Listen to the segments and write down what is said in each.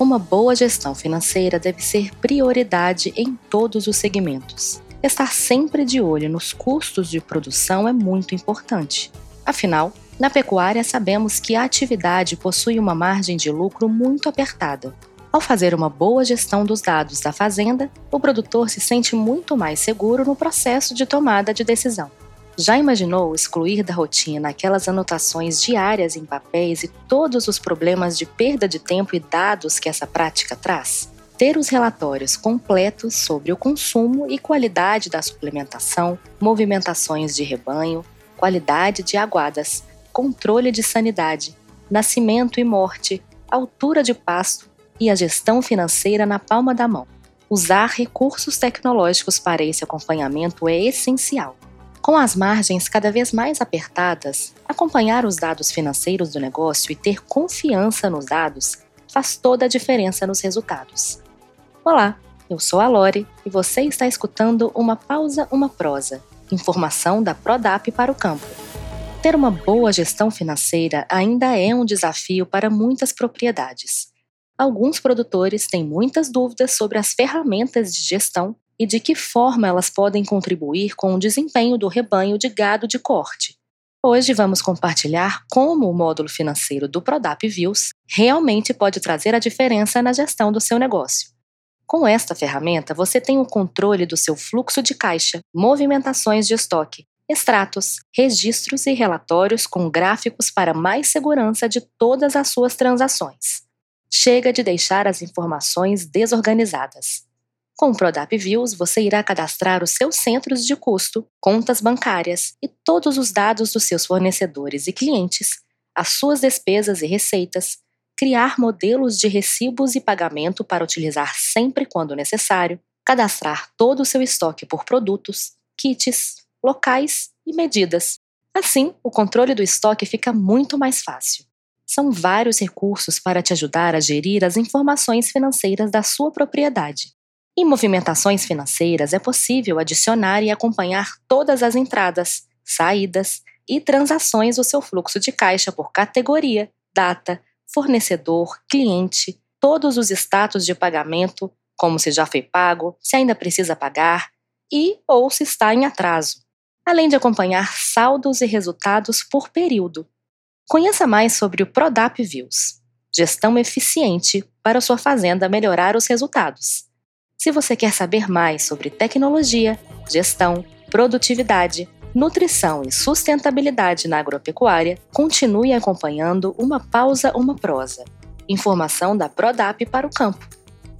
Uma boa gestão financeira deve ser prioridade em todos os segmentos. Estar sempre de olho nos custos de produção é muito importante. Afinal, na pecuária sabemos que a atividade possui uma margem de lucro muito apertada. Ao fazer uma boa gestão dos dados da fazenda, o produtor se sente muito mais seguro no processo de tomada de decisão. Já imaginou excluir da rotina aquelas anotações diárias em papéis e todos os problemas de perda de tempo e dados que essa prática traz? Ter os relatórios completos sobre o consumo e qualidade da suplementação, movimentações de rebanho, qualidade de aguadas, controle de sanidade, nascimento e morte, altura de pasto e a gestão financeira na palma da mão. Usar recursos tecnológicos para esse acompanhamento é essencial. Com as margens cada vez mais apertadas, acompanhar os dados financeiros do negócio e ter confiança nos dados faz toda a diferença nos resultados. Olá, eu sou a Lore e você está escutando Uma Pausa, Uma Prosa, informação da Prodap para o campo. Ter uma boa gestão financeira ainda é um desafio para muitas propriedades. Alguns produtores têm muitas dúvidas sobre as ferramentas de gestão e de que forma elas podem contribuir com o desempenho do rebanho de gado de corte. Hoje vamos compartilhar como o módulo financeiro do Prodap Views realmente pode trazer a diferença na gestão do seu negócio. Com esta ferramenta, você tem o controle do seu fluxo de caixa, movimentações de estoque, extratos, registros e relatórios com gráficos para mais segurança de todas as suas transações. Chega de deixar as informações desorganizadas. Com o Prodap Views, você irá cadastrar os seus centros de custo, contas bancárias e todos os dados dos seus fornecedores e clientes, as suas despesas e receitas, criar modelos de recibos e pagamento para utilizar sempre quando necessário, cadastrar todo o seu estoque por produtos, kits, locais e medidas. Assim, o controle do estoque fica muito mais fácil. São vários recursos para te ajudar a gerir as informações financeiras da sua propriedade. Em movimentações financeiras, é possível adicionar e acompanhar todas as entradas, saídas e transações do seu fluxo de caixa por categoria, data, fornecedor, cliente, todos os status de pagamento, como se já foi pago, se ainda precisa pagar e ou se está em atraso, além de acompanhar saldos e resultados por período. Conheça mais sobre o Prodap Views, gestão eficiente para sua fazenda melhorar os resultados. Se você quer saber mais sobre tecnologia, gestão, produtividade, nutrição e sustentabilidade na agropecuária, continue acompanhando Uma Pausa, Uma Prosa. Informação da Prodap para o campo.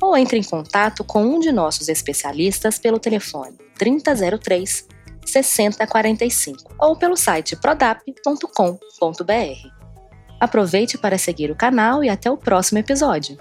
Ou entre em contato com um de nossos especialistas pelo telefone 3003 6045 ou pelo site prodap.com.br. Aproveite para seguir o canal e até o próximo episódio.